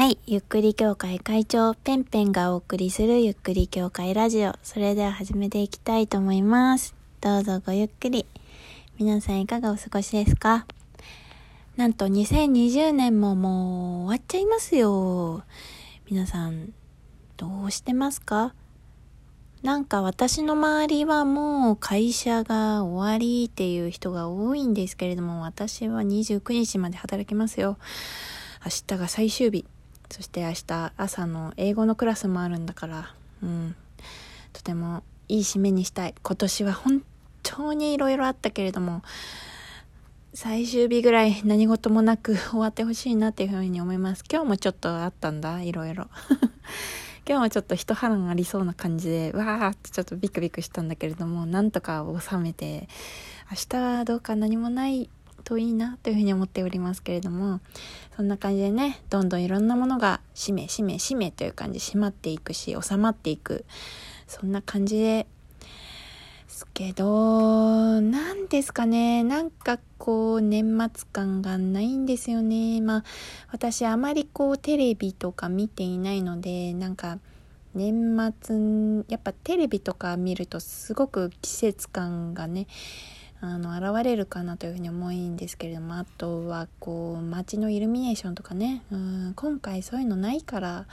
はい。ゆっくり協会会長、ペンペンがお送りするゆっくり協会ラジオ。それでは始めていきたいと思います。どうぞごゆっくり。皆さんいかがお過ごしですか？なんと2020年ももう終わっちゃいますよ。皆さん、どうしてますか？なんか私の周りはもう会社が終わりっていう人が多いんですけれども、私は29日まで働きますよ。明日が最終日。そして明日朝の英語のクラスもあるんだから、うん。とてもいい締めにしたい。今年は本当に色々あったけれども、最終日ぐらい何事もなく終わってほしいなっていうふうに思います。今日もちょっとあったんだ、いろいろ。今日はちょっと一波乱ありそうな感じで、わーってちょっとビクビクしたんだけれども、なんとか収めて、明日はどうか何もないといいなというふうに思っておりますけれども、そんな感じでね、どんどんいろんなものが閉め、閉め、閉めという感じ閉まっていくし、収まっていく。そんな感じですけど、なんですかね、なんかこう、年末感がないんですよね。まあ、私あまりこう、テレビとか見ていないので、なんか、年末、やっぱテレビとか見るとすごく季節感がね、あの、現れるかなというふうに思うんですけれども、あとはこう、街のイルミネーションとかね、うん、今回そういうのないから、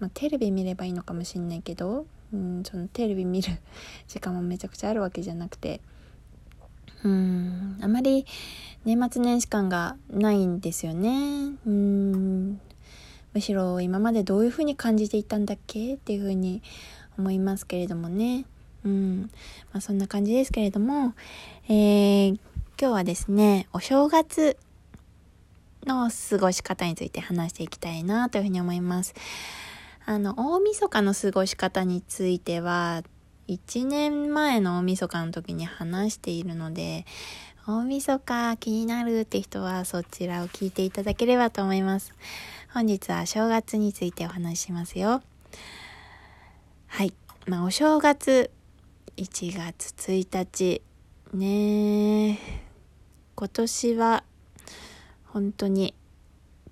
まあ、テレビ見ればいいのかもしんないけど、うん、そのテレビ見る時間もめちゃくちゃあるわけじゃなくて、うん、あまり年末年始感がないんですよね。うん、むしろ今までどういうふうに感じていたんだっけ？っていうふうに思いますけれどもね。うん、まあそんな感じですけれども、えー、今日はですね、お正月の過ごし方について話していきたいなというふうに思います。あの、大晦日の過ごし方については、1年前の大晦日の時に話しているので、大晦日気になるって人はそちらを聞いていただければと思います。本日は正月についてお話ししますよ。はい。まあ、お正月、1月1日、ね今年は、本当に、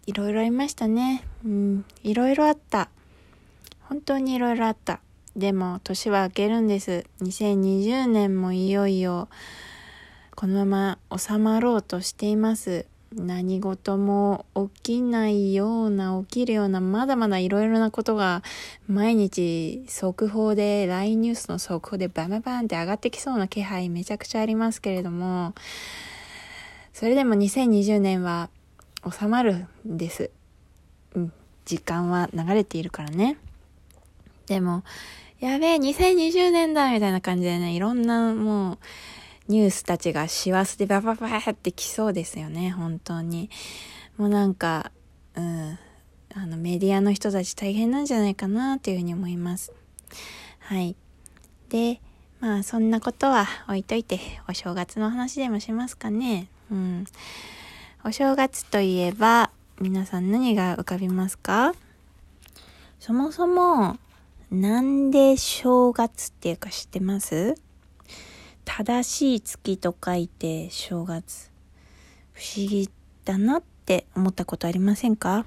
いろいろありましたね。うん、いろいろあった。本当にいろいろあった。でも、年は明けるんです。2020年もいよいよ、このまま収まろうとしています。何事も起きないような、起きるような、まだまだいろいろなことが、毎日速報で、LINE ニュースの速報でバンバンバンって上がってきそうな気配めちゃくちゃありますけれども、それでも2020年は収まるんです。うん、時間は流れているからね。でも、やべえ、2020年だみたいな感じでね、いろんなもう、ニュースたちが師走でバババってきそうですよね、本当に。もうなんか、うん、あの、メディアの人たち大変なんじゃないかなっていうふうに思います。はい。で、まあ、そんなことは置いといて、お正月の話でもしますかね。うん。お正月といえば、皆さん何が浮かびますかそもそも、なんで正月っていうか知ってます正しい月と書いて正月。不思議だなって思ったことありませんか？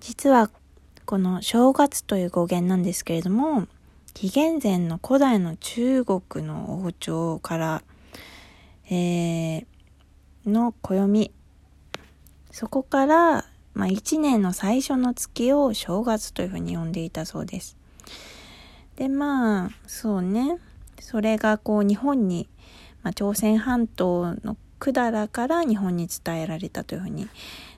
実はこの正月という語源なんですけれども、紀元前の古代の中国の王朝から、えー、の暦。そこから、まあ、一年の最初の月を正月というふうに呼んでいたそうです。で、まあ、そうね。それがこう日本に、まあ、朝鮮半島の百済から日本に伝えられたというふうに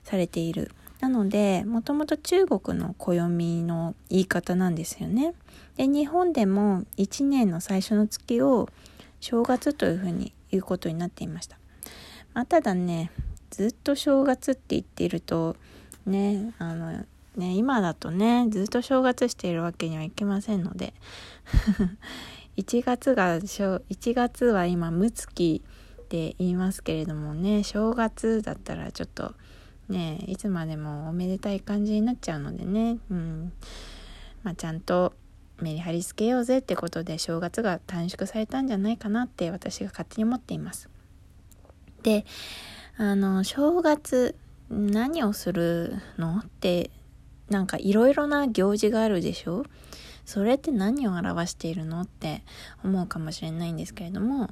されている。なので、もともと中国の暦の言い方なんですよね。で、日本でも一年の最初の月を正月というふうに言うことになっていました。まあ、ただね、ずっと正月って言っていると、ね、あの、ね、今だとね、ずっと正月しているわけにはいきませんので、1月が、1月は今、無月って言いますけれどもね、正月だったらちょっと、ね、いつまでもおめでたい感じになっちゃうのでね、うん。まあ、ちゃんとメリハリつけようぜってことで正月が短縮されたんじゃないかなって私が勝手に思っています。で、あの、正月何をするのってなんかいろいろな行事があるでしょ？それって何を表しているのって思うかもしれないんですけれども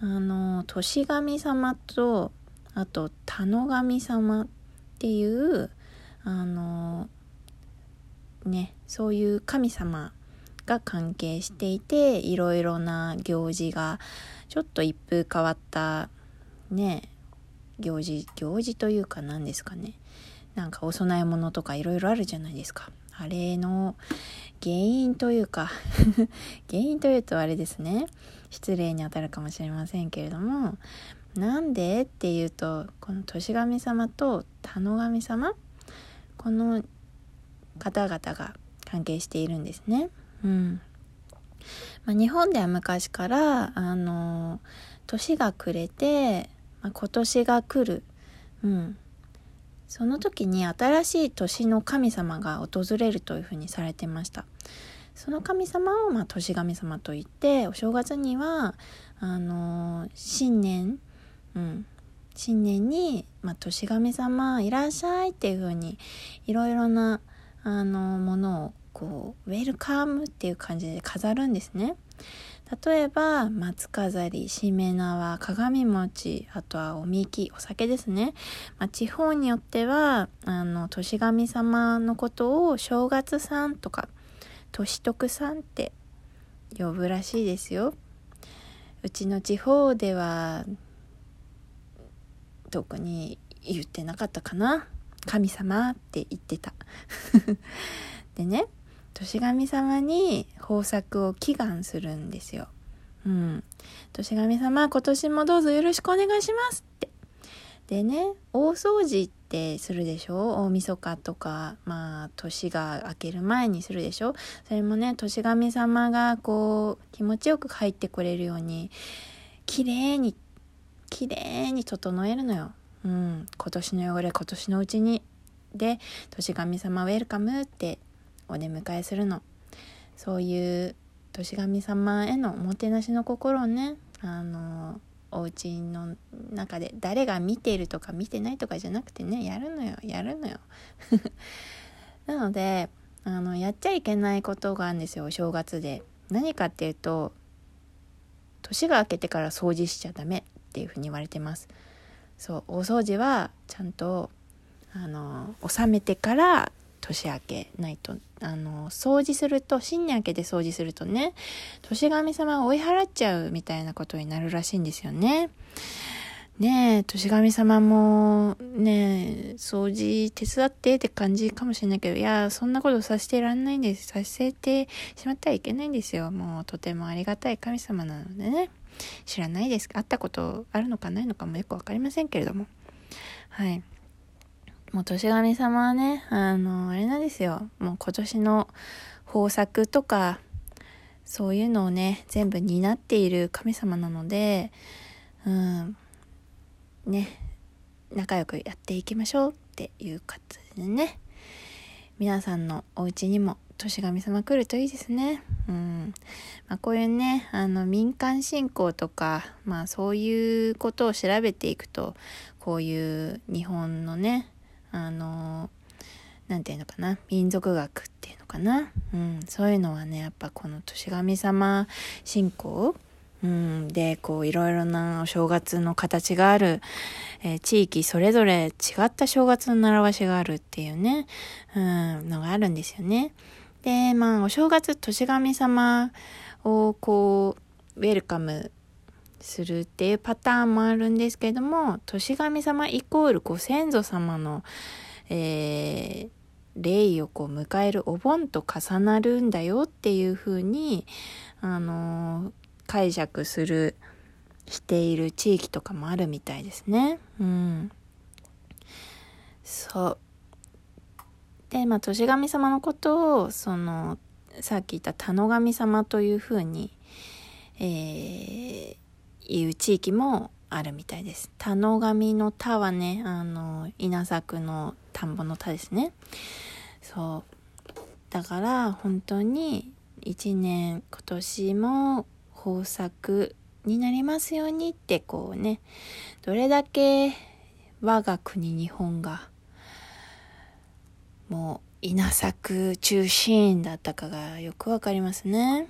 あの年神様とあと田の神様っていうあのねそういう神様が関係していていろいろな行事がちょっと一風変わったね行事行事というか何ですかね。なんかお供え物とかいろいろあるじゃないですか。あれの原因というか 原因というとあれですね。失礼にあたるかもしれませんけれどもなんでっていうとこの年神様と田の神様この方々が関係しているんですね。うん。まあ、日本では昔からあの年が暮れて、まあ、今年が来る、うん、その時に新しい年の神様が訪れるというふうにされてましたその神様を、まあ、年神様といってお正月にはあの新年、うん、新年に、まあ、年神様いらっしゃいっていうふうにいろいろなあのものをこうウェルカムっていう感じで飾るんですね。例えば松飾りしめ縄鏡餅あとはおみきお酒ですね、まあ、地方によってはあの年神様のことを正月さんとか年徳さんって呼ぶらしいですよ。うちの地方では特に言ってなかったかな。神様って言ってた。でね年神様に豊作を祈願するんですよ。うん。年神様、今年もどうぞよろしくお願いしますって。でね、大掃除ってするでしょ？大晦日とか、まあ、年が明ける前にするでしょ？それもね、年神様がこう、気持ちよく入ってこれるように、綺麗に、綺麗に整えるのよ。うん。今年の汚れ、今年のうちに。で、年神様ウェルカムってお出迎えするの。そういう年神様へのおもてなしの心をねあのお家の中で誰が見ているとか見てないとかじゃなくてねやるのよやるのよ。なのであのやっちゃいけないことがあるんですよお正月で。何かっていうと年が明けてから掃除しちゃダメっていうふうに言われてます。そう大掃除はちゃんとあの収めてから年明けないとあの掃除すると新年明けで掃除するとね年神様が追い払っちゃうみたいなことになるらしいんですよね。ねえ年神様もね掃除手伝ってって感じかもしれないけどいやそんなことさせてらんないんです。させてしまってはいけないんですよ。もうとてもありがたい神様なのでね。知らないです。会ったことあるのかないのかもよく分かりませんけれども。はい。もう年神様はね、あの、あれなんですよ。もう今年の豊作とか、そういうのをね、全部担っている神様なので、うん、ね、仲良くやっていきましょうっていう感じでね、皆さんのお家にも年神様来るといいですね。うん。まあ、こういうね、あの、民間信仰とか、まあそういうことを調べていくと、こういう日本のね、あの何て言うのかな民族学っていうのかな、うん、そういうのはねやっぱこの年神様信仰うん、でこういろいろなお正月の形がある、えー、地域それぞれ違った正月の習わしがあるっていうね、うん、のがあるんですよね。でまあお正月年神様をこうウェルカムするっていうパターンもあるんですけども年神様イコールご先祖様の、えー、霊をこう迎えるお盆と重なるんだよっていうふうに、あのー、解釈するしている地域とかもあるみたいですね。うん、そうでまあ年神様のことをそのさっき言った田の神様というふうに、えー、いう地域もあるみたいです。田の神の田はね、あの、稲作の田んぼの田ですね。そう。だから本当に一年今年も豊作になりますようにってこうね、どれだけ我が国日本がもう稲作中心だったかがよくわかりますね。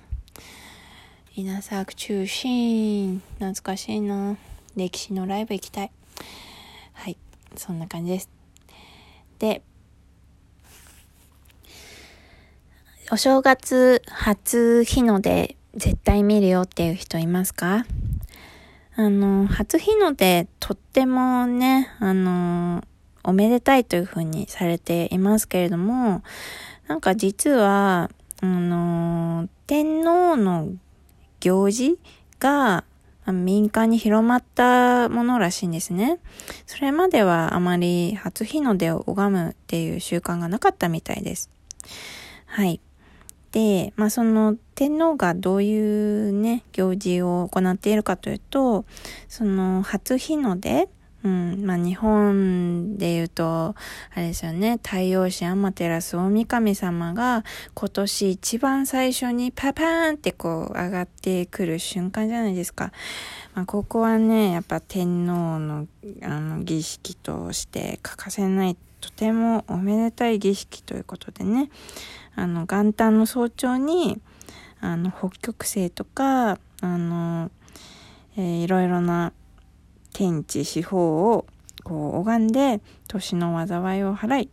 稲作中心、懐かしいな。歴史のライブ行きたい。はい、そんな感じです。で、お正月初日の出絶対見るよっていう人いますか？あの、初日の出とってもね、あの、おめでたいというふうにされていますけれども、なんか実は、あの、天皇の行事が民間に広まったものらしいんですね。それまではあまり初日の出を拝むっていう習慣がなかったみたいです。はい。で、まあその天皇がどういうね、行事を行っているかというと、その初日の出、うん、まあ日本で言うと、あれですよね、太陽神天照大神様が今年一番最初にパパーンってこう上がってくる瞬間じゃないですか。まあここはね、やっぱ天皇のあの儀式として欠かせないとてもおめでたい儀式ということでね、あの元旦の早朝にあの北極星とかあの、えー、いろいろな天地四方をこう拝んで年の災いを払い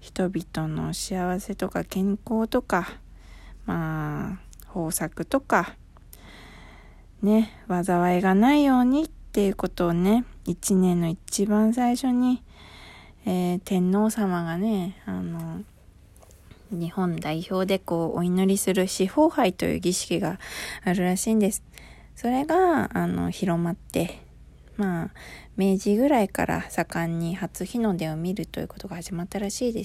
人々の幸せとか健康とかまあ豊作とかね災いがないようにっていうことをね一年の一番最初に、えー、天皇様がねあの日本代表でこうお祈りする四方杯という儀式があるらしいんです。それがあの広まってまあ明治ぐらいから盛んに初日の出を見るということが始まったらしいです。